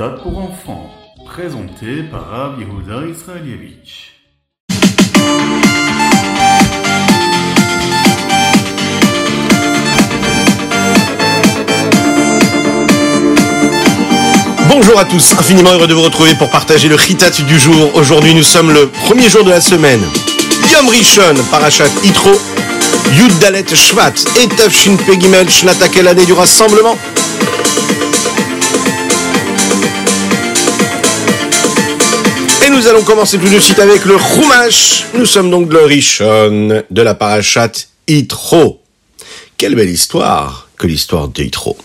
Ritat pour enfants, présenté par Rav Yehuda Israelievich. Bonjour à tous, infiniment heureux de vous retrouver pour partager le Ritat du jour. Aujourd'hui, nous sommes le premier jour de la semaine. Yom Rishon, Parashat Itro, Yud Dalet Shvat et Tafshin Pegimel, Shnata, l'année du rassemblement. Nous allons commencer tout de suite avec le Chumash. Nous sommes donc le Rishon de la Parashat Itro. Quelle belle histoire que l'histoire de Itro.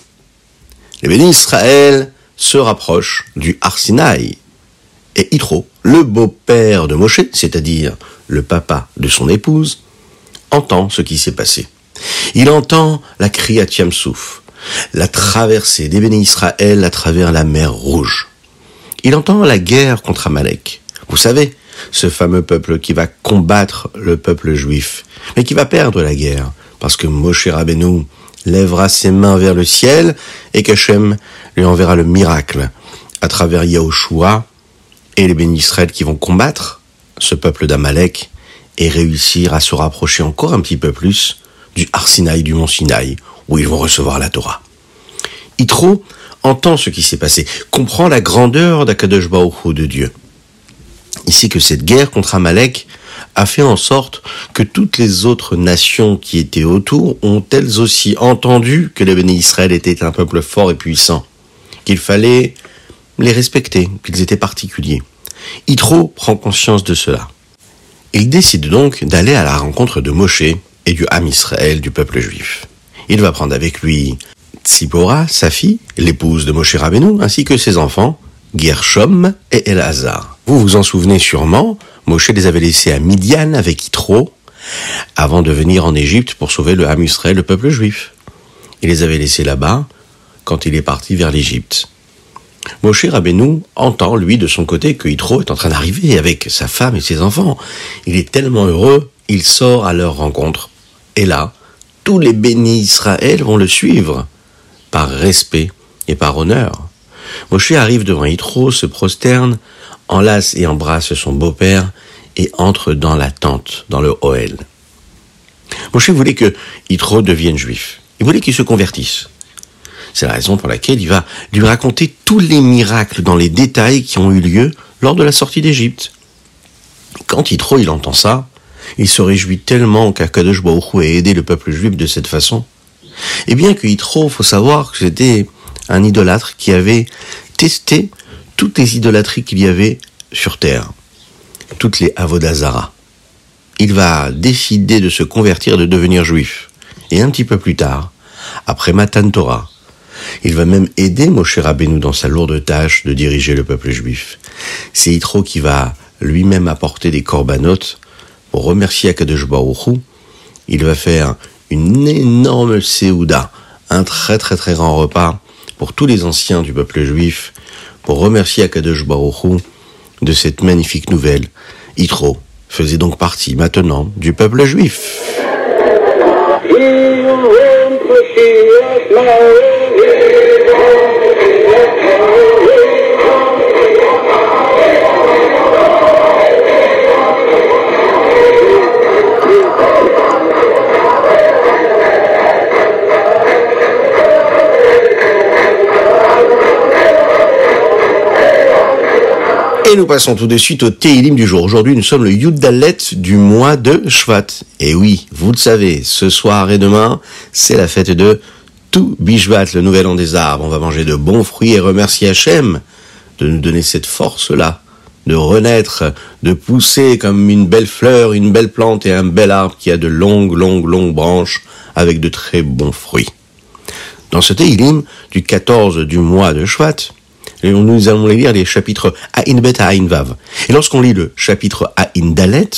Les bénis Israël se rapprochent du Arsinaï. Et Itro, le beau-père de Moshe, c'est-à-dire le papa de son épouse, entend ce qui s'est passé. Il entend la Kriyat Yamsouf, la traversée des bénis Israël à travers la mer Rouge. Il entend la guerre contre Amalek. Vous savez, ce fameux peuple qui va combattre le peuple juif, mais qui va perdre la guerre, parce que Moshe Rabbeinu lèvera ses mains vers le ciel et qu'Hachem lui enverra le miracle à travers Yahushua et les bénis Israël qui vont combattre ce peuple d'Amalek et réussir à se rapprocher encore un petit peu plus du Arsinaï, du mont Sinaï, où ils vont recevoir la Torah. Yitro entend ce qui s'est passé, comprend la grandeur d'Akadosh Baruch de Dieu. Ici que cette guerre contre Amalek a fait en sorte que toutes les autres nations qui étaient autour ont elles aussi entendu que les Israël étaient un peuple fort et puissant, qu'il fallait les respecter, qu'ils étaient particuliers. Yitro prend conscience de cela. Il décide donc d'aller à la rencontre de Moshe et du Ham Israël du peuple juif. Il va prendre avec lui Tzipora, sa fille, l'épouse de Moshe Rabbeinu, ainsi que ses enfants, Gershom et Elazar. Vous vous en souvenez sûrement, Moshe les avait laissés à Midian avec Yitro, avant de venir en Égypte pour sauver le Ham Israël, le peuple juif. Il les avait laissés là-bas quand il est parti vers l'Égypte. Moshe Rabbeinu entend, lui, de son côté, que Yitro est en train d'arriver avec sa femme et ses enfants. Il est tellement heureux, il sort à leur rencontre. Et là, tous les bénis Israël vont le suivre, par respect et par honneur. Moshe arrive devant Yitro, se prosterne, enlace et embrasse son beau-père et entre dans la tente, dans le Oel. Moshe voulait que Yitro devienne juif? Il voulait qu'il se convertisse? C'est la raison pour laquelle il va lui raconter tous les miracles dans les détails qui ont eu lieu lors de la sortie d'Égypte. Quand Yitro il entend ça, il se réjouit tellement qu'Akadosh ait aidé le peuple juif de cette façon. Et bien que Yitro, faut savoir que c'était un idolâtre qui avait testé toutes les idolâtries qu'il y avait sur terre, toutes les avodazara. Il va décider de se convertir, de devenir juif. Et un petit peu plus tard, après Matan Torah, il va même aider Moshe Rabbeinu dans sa lourde tâche de diriger le peuple juif. C'est Yitro qui va lui-même apporter des corbanotes pour remercier Akadosh Baruch. Il va faire une énorme séouda, un très très très grand repas pour tous les anciens du peuple juif, pour remercier Akadosh Baruch Hu de cette magnifique nouvelle. Yitro faisait donc partie maintenant du peuple juif. Et nous passons tout de suite au Teilim du jour. Aujourd'hui, nous sommes le Yudalet du mois de Shvat. Et oui, vous le savez, ce soir et demain, c'est la fête de tout Bishvat, le nouvel an des arbres. On va manger de bons fruits et remercier Hachem de nous donner cette force-là, de renaître, de pousser comme une belle fleur, une belle plante et un bel arbre qui a de longues, longues, longues branches avec de très bons fruits. Dans ce Teilim du 14 du mois de Shvat, nous allons lire les chapitres Aïn Bet à Vav. Et lorsqu'on lit le chapitre Aïn Dalet,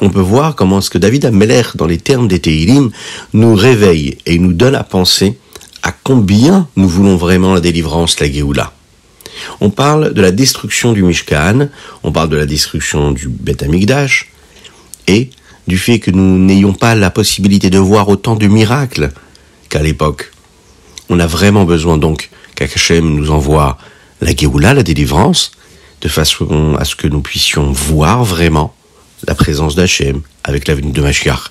on peut voir comment ce que David Ameller, dans les termes des Teilim, nous réveille et nous donne à penser à combien nous voulons vraiment la délivrance, la Géoula. On parle de la destruction du Mishkan, on parle de la destruction du Beth Amikdash, et du fait que nous n'ayons pas la possibilité de voir autant de miracles qu'à l'époque. On a vraiment besoin donc qu'Hachem nous envoie la Géoula, la délivrance, de façon à ce que nous puissions voir vraiment la présence d'Hachem avec la venue de Mashiach.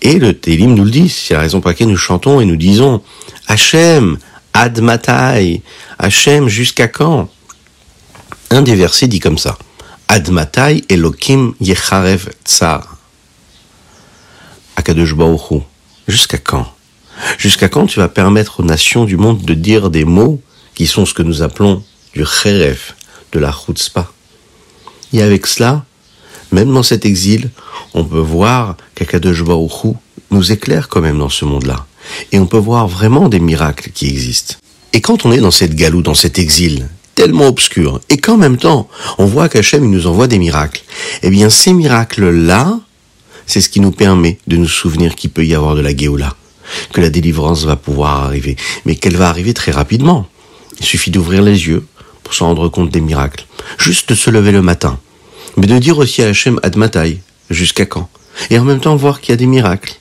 Et le Télim nous le dit, c'est la raison pour laquelle nous chantons et nous disons Hachem, Ad Matai, Hachem, jusqu'à quand? Un des versets dit comme ça Ad Matai Elokim Yecharev Tsar. Akadosh Jusqu'à quand? Jusqu'à quand tu vas permettre aux nations du monde de dire des mots qui sont ce que nous appelons du Kheref, de la chutzpah Et avec cela, même dans cet exil, on peut voir qu'Akadosh nous éclaire quand même dans ce monde-là. Et on peut voir vraiment des miracles qui existent. Et quand on est dans cette galoue, dans cet exil, tellement obscur, et qu'en même temps, on voit qu'Hachem nous envoie des miracles, eh bien ces miracles-là, c'est ce qui nous permet de nous souvenir qu'il peut y avoir de la Géoula, que la délivrance va pouvoir arriver, mais qu'elle va arriver très rapidement. Il suffit d'ouvrir les yeux pour rendre compte des miracles. Juste de se lever le matin. Mais de dire aussi à Hachem Admatai, jusqu'à quand? Et en même temps voir qu'il y a des miracles.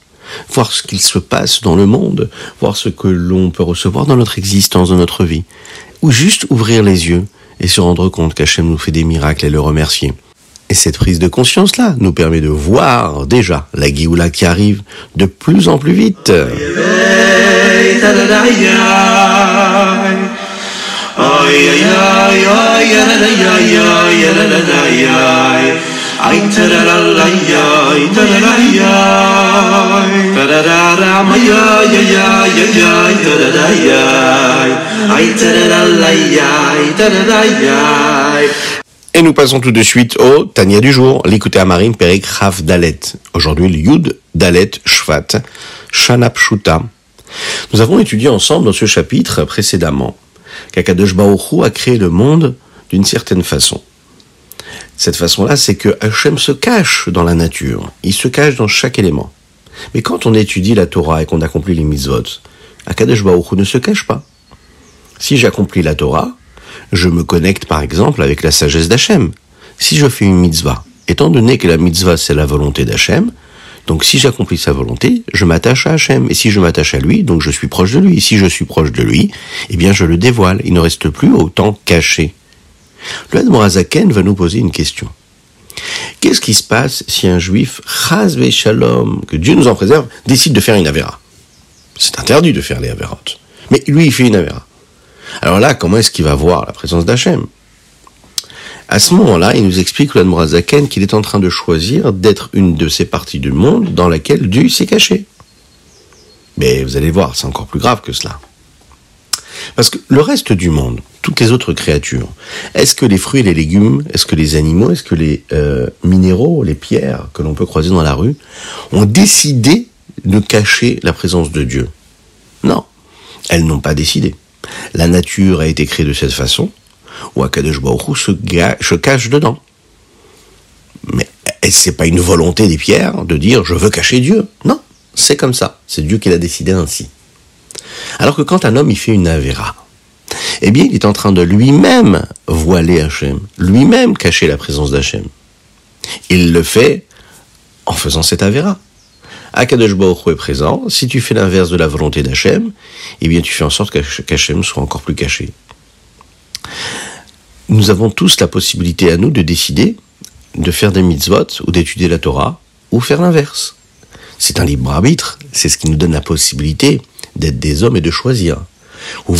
Voir ce qu'il se passe dans le monde, voir ce que l'on peut recevoir dans notre existence, dans notre vie. Ou juste ouvrir les yeux et se rendre compte qu'Hachem nous fait des miracles et le remercier. Et cette prise de conscience-là nous permet de voir déjà la Géoula qui arrive de plus en plus vite. Et nous passons tout de suite au Tania du jour, l'écouter à Marine Perik Rav Dalet. Aujourd'hui, le Yud Dalet Shvat, Shanap Shuta. Nous avons étudié ensemble dans ce chapitre précédemment qu'Akadosh a créé le monde d'une certaine façon. Cette façon-là, c'est que Hachem se cache dans la nature. Il se cache dans chaque élément. Mais quand on étudie la Torah et qu'on accomplit les mitzvot, Akadosh ne se cache pas. Si j'accomplis la Torah, je me connecte par exemple avec la sagesse d'Hachem. Si je fais une mitzvah, étant donné que la mitzvah c'est la volonté d'Hachem, donc si j'accomplis sa volonté, je m'attache à Hachem. Et si je m'attache à lui, donc je suis proche de lui. Si je suis proche de lui, eh bien je le dévoile. Il ne reste plus autant caché. Le Admorazaken va nous poser une question. Qu'est-ce qui se passe si un juif, chas shalom, que Dieu nous en préserve, décide de faire une avéra? C'est interdit de faire les avérotes. Mais lui, il fait une avéra. Alors là, comment est-ce qu'il va voir la présence d'Hachem? À ce moment-là, il nous explique, l'Admorazaken, qu'il est en train de choisir d'être une de ces parties du monde dans laquelle Dieu s'est caché. Mais vous allez voir, c'est encore plus grave que cela. Parce que le reste du monde, toutes les autres créatures, est-ce que les fruits et les légumes, est-ce que les animaux, est-ce que les euh, minéraux, les pierres que l'on peut croiser dans la rue, ont décidé de cacher la présence de Dieu? Non, elles n'ont pas décidé. La nature a été créée de cette façon, ou Akadosh se cache dedans. Mais c'est pas une volonté des pierres de dire je veux cacher Dieu? Non, c'est comme ça. C'est Dieu qui l'a décidé ainsi. Alors que quand un homme il fait une avéra, eh bien il est en train de lui-même voiler Hachem, lui-même cacher la présence d'Hachem. Il le fait en faisant cette avéra. Akadosh Baruch est présent. Si tu fais l'inverse de la volonté d'Hachem, eh bien tu fais en sorte qu'Hachem soit encore plus caché. Nous avons tous la possibilité à nous de décider de faire des mitzvot ou d'étudier la Torah ou faire l'inverse. C'est un libre arbitre, c'est ce qui nous donne la possibilité d'être des hommes et de choisir. Ou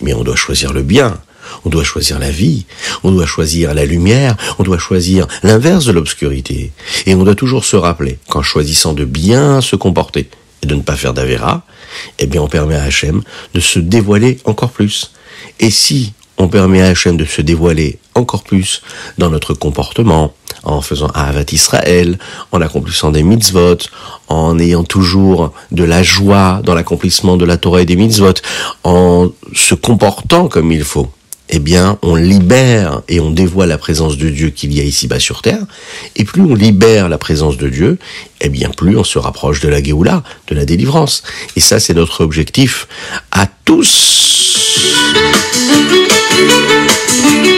mais on doit choisir le bien, on doit choisir la vie, on doit choisir la lumière, on doit choisir l'inverse de l'obscurité. Et on doit toujours se rappeler qu'en choisissant de bien se comporter et de ne pas faire d'avéra, eh bien on permet à Hachem de se dévoiler encore plus. Et si on permet à Hachem de se dévoiler encore plus dans notre comportement, en faisant Ahavat Israël, en accomplissant des mitzvot, en ayant toujours de la joie dans l'accomplissement de la Torah et des mitzvot, en se comportant comme il faut, eh bien, on libère et on dévoile la présence de Dieu qu'il y a ici-bas sur terre. Et plus on libère la présence de Dieu, eh bien, plus on se rapproche de la Géoula, de la délivrance. Et ça, c'est notre objectif à tous. Thank you.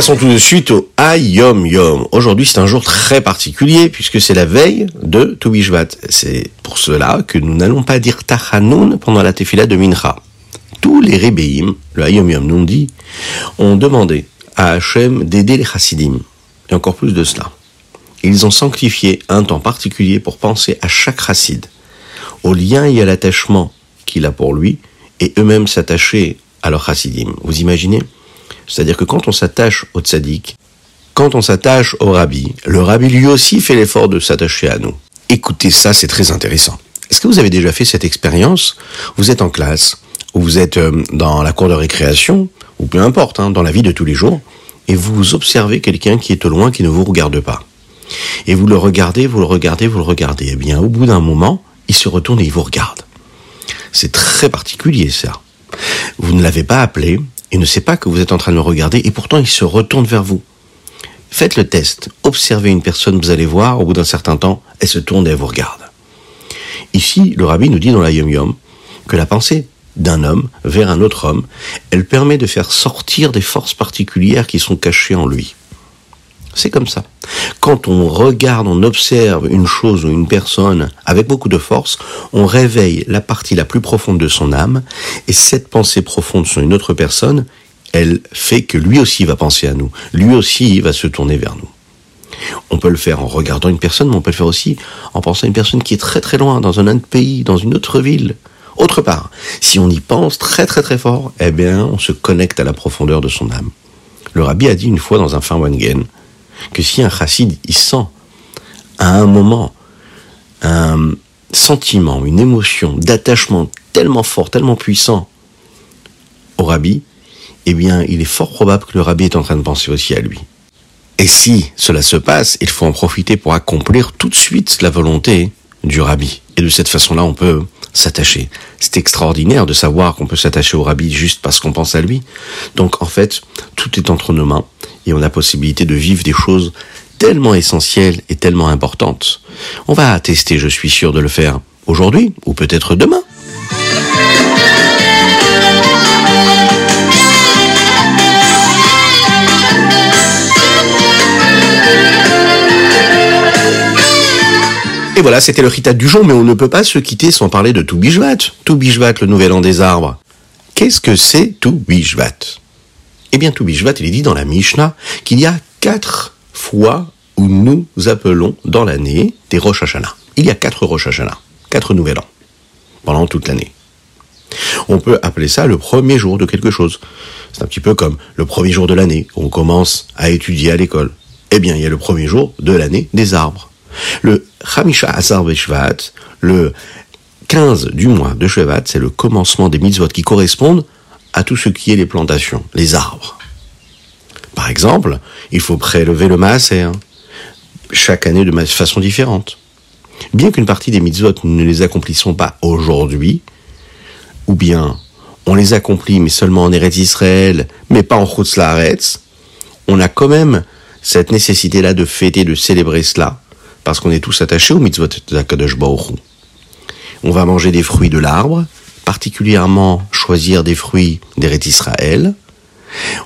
Passons tout de suite au Ayom Yom. Aujourd'hui, c'est un jour très particulier puisque c'est la veille de Toubishvat. C'est pour cela que nous n'allons pas dire Tachanoun pendant la tefila de Mincha. Tous les Rebbeim, le Ayom Yom nous dit, ont demandé à Hachem d'aider les Chassidim. Et encore plus de cela. Ils ont sanctifié un temps particulier pour penser à chaque chassid, au lien et à l'attachement qu'il a pour lui, et eux-mêmes s'attacher à leur chassidim. Vous imaginez? C'est-à-dire que quand on s'attache au tzaddik, quand on s'attache au rabbi, le rabbi lui aussi fait l'effort de s'attacher à nous. Écoutez ça, c'est très intéressant. Est-ce que vous avez déjà fait cette expérience? Vous êtes en classe, ou vous êtes euh, dans la cour de récréation, ou peu importe, hein, dans la vie de tous les jours, et vous observez quelqu'un qui est au loin, qui ne vous regarde pas. Et vous le regardez, vous le regardez, vous le regardez. Eh bien, au bout d'un moment, il se retourne et il vous regarde. C'est très particulier, ça. Vous ne l'avez pas appelé, il ne sait pas que vous êtes en train de le regarder, et pourtant il se retourne vers vous. Faites le test. Observez une personne, vous allez voir, au bout d'un certain temps, elle se tourne et elle vous regarde. Ici, le rabbi nous dit dans la Yom Yom que la pensée d'un homme vers un autre homme, elle permet de faire sortir des forces particulières qui sont cachées en lui. C'est comme ça. Quand on regarde, on observe une chose ou une personne avec beaucoup de force, on réveille la partie la plus profonde de son âme, et cette pensée profonde sur une autre personne, elle fait que lui aussi va penser à nous, lui aussi va se tourner vers nous. On peut le faire en regardant une personne, mais on peut le faire aussi en pensant à une personne qui est très très loin, dans un autre pays, dans une autre ville. Autre part, si on y pense très très très fort, eh bien, on se connecte à la profondeur de son âme. Le rabbi a dit une fois dans un Wangen que si un chassid il sent à un moment un sentiment, une émotion d'attachement tellement fort, tellement puissant au rabbi, eh bien, il est fort probable que le rabbi est en train de penser aussi à lui. Et si cela se passe, il faut en profiter pour accomplir tout de suite la volonté du rabbi. Et de cette façon-là, on peut s'attacher. C'est extraordinaire de savoir qu'on peut s'attacher au rabbi juste parce qu'on pense à lui. Donc en fait, tout est entre nos mains et on a possibilité de vivre des choses tellement essentielles et tellement importantes. On va tester, je suis sûr, de le faire aujourd'hui ou peut-être demain. Et voilà, c'était le Rita du jour, mais on ne peut pas se quitter sans parler de Toubishvat. Toubishvat, le nouvel an des arbres. Qu'est-ce que c'est Toubishvat Eh bien, Toubishvat, il est dit dans la Mishnah qu'il y a quatre fois où nous appelons dans l'année des Rosh Hashanah. Il y a quatre Rosh Hashanah, quatre nouvel an, pendant toute l'année. On peut appeler ça le premier jour de quelque chose. C'est un petit peu comme le premier jour de l'année, on commence à étudier à l'école. Eh bien, il y a le premier jour de l'année des arbres. Le Chamisha Azar Beshvat, le 15 du mois de Shvat, c'est le commencement des mitzvot qui correspondent à tout ce qui est les plantations, les arbres. Par exemple, il faut prélever le maaser, chaque année de façon différente. Bien qu'une partie des mitzvot ne les accomplissons pas aujourd'hui, ou bien on les accomplit mais seulement en Eretz Israël, mais pas en Chutz on a quand même cette nécessité-là de fêter, de célébrer cela, parce qu'on est tous attachés au mitzvot d'Akadosh Baruch On va manger des fruits de l'arbre, particulièrement choisir des fruits d'Eret Israël.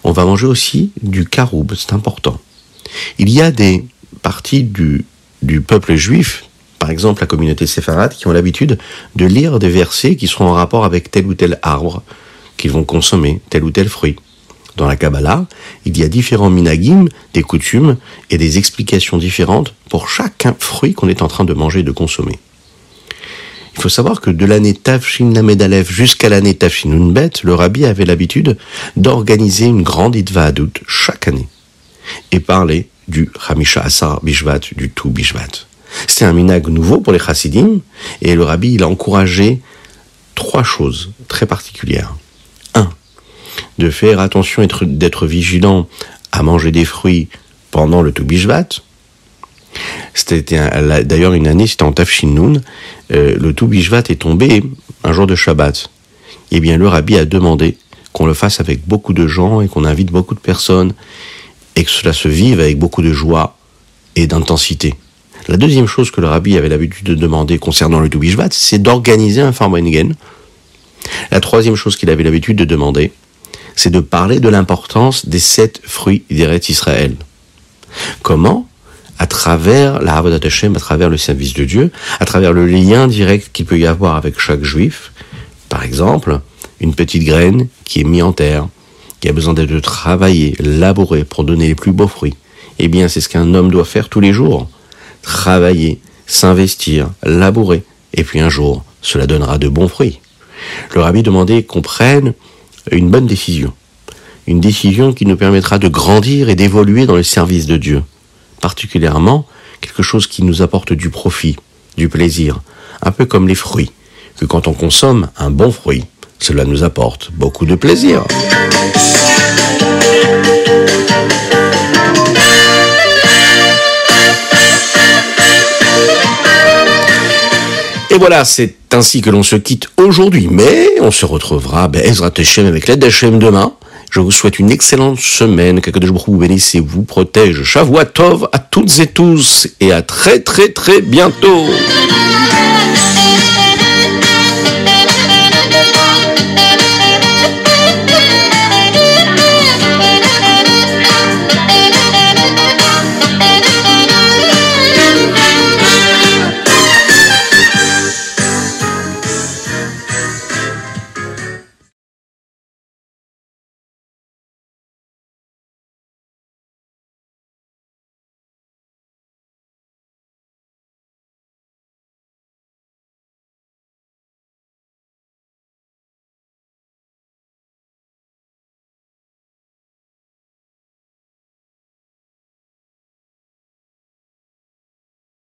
On va manger aussi du karoub, c'est important. Il y a des parties du, peuple juif, par exemple la communauté séfarade, qui ont l'habitude de lire des versets qui seront en rapport avec tel ou tel arbre qu'ils vont consommer, tel ou tel fruit. Dans la Kabbalah, il y a différents minagim, des coutumes et des explications différentes pour chaque fruit qu'on est en train de manger et de consommer. Il faut savoir que de l'année Tafshin Lamedalef jusqu'à l'année Tafshin Unbet, le rabbi avait l'habitude d'organiser une grande Itva Adut chaque année et parler du Hamisha Asar Bishvat, du tout Bishvat. C'était un minag nouveau pour les chassidim et le rabbi il a encouragé trois choses très particulières de faire attention, d'être vigilant à manger des fruits pendant le Toubishvat. C'était d'ailleurs une année, c'était en Tafshin euh, le Toubishvat est tombé un jour de Shabbat. Eh bien, le rabbi a demandé qu'on le fasse avec beaucoup de gens et qu'on invite beaucoup de personnes et que cela se vive avec beaucoup de joie et d'intensité. La deuxième chose que le rabbi avait l'habitude de demander concernant le Toubishvat, c'est d'organiser un Farbengen. La troisième chose qu'il avait l'habitude de demander, c'est de parler de l'importance des sept fruits d'Eretz Israël. Comment? À travers la Havodat Hashem, à travers le service de Dieu, à travers le lien direct qu'il peut y avoir avec chaque juif. Par exemple, une petite graine qui est mise en terre, qui a besoin d'être travaillée, labourée pour donner les plus beaux fruits. Eh bien, c'est ce qu'un homme doit faire tous les jours. Travailler, s'investir, labourer. Et puis un jour, cela donnera de bons fruits. Le rabbi demandait qu'on prenne une bonne décision. Une décision qui nous permettra de grandir et d'évoluer dans le service de Dieu. Particulièrement, quelque chose qui nous apporte du profit, du plaisir. Un peu comme les fruits. Que quand on consomme un bon fruit, cela nous apporte beaucoup de plaisir. Et voilà, c'est ainsi que l'on se quitte aujourd'hui, mais on se retrouvera, ben, avec l'aide d'Hachem demain. Je vous souhaite une excellente semaine, que de vous bénisse et vous protège. Shavuatov à toutes et tous, et à très très très bientôt.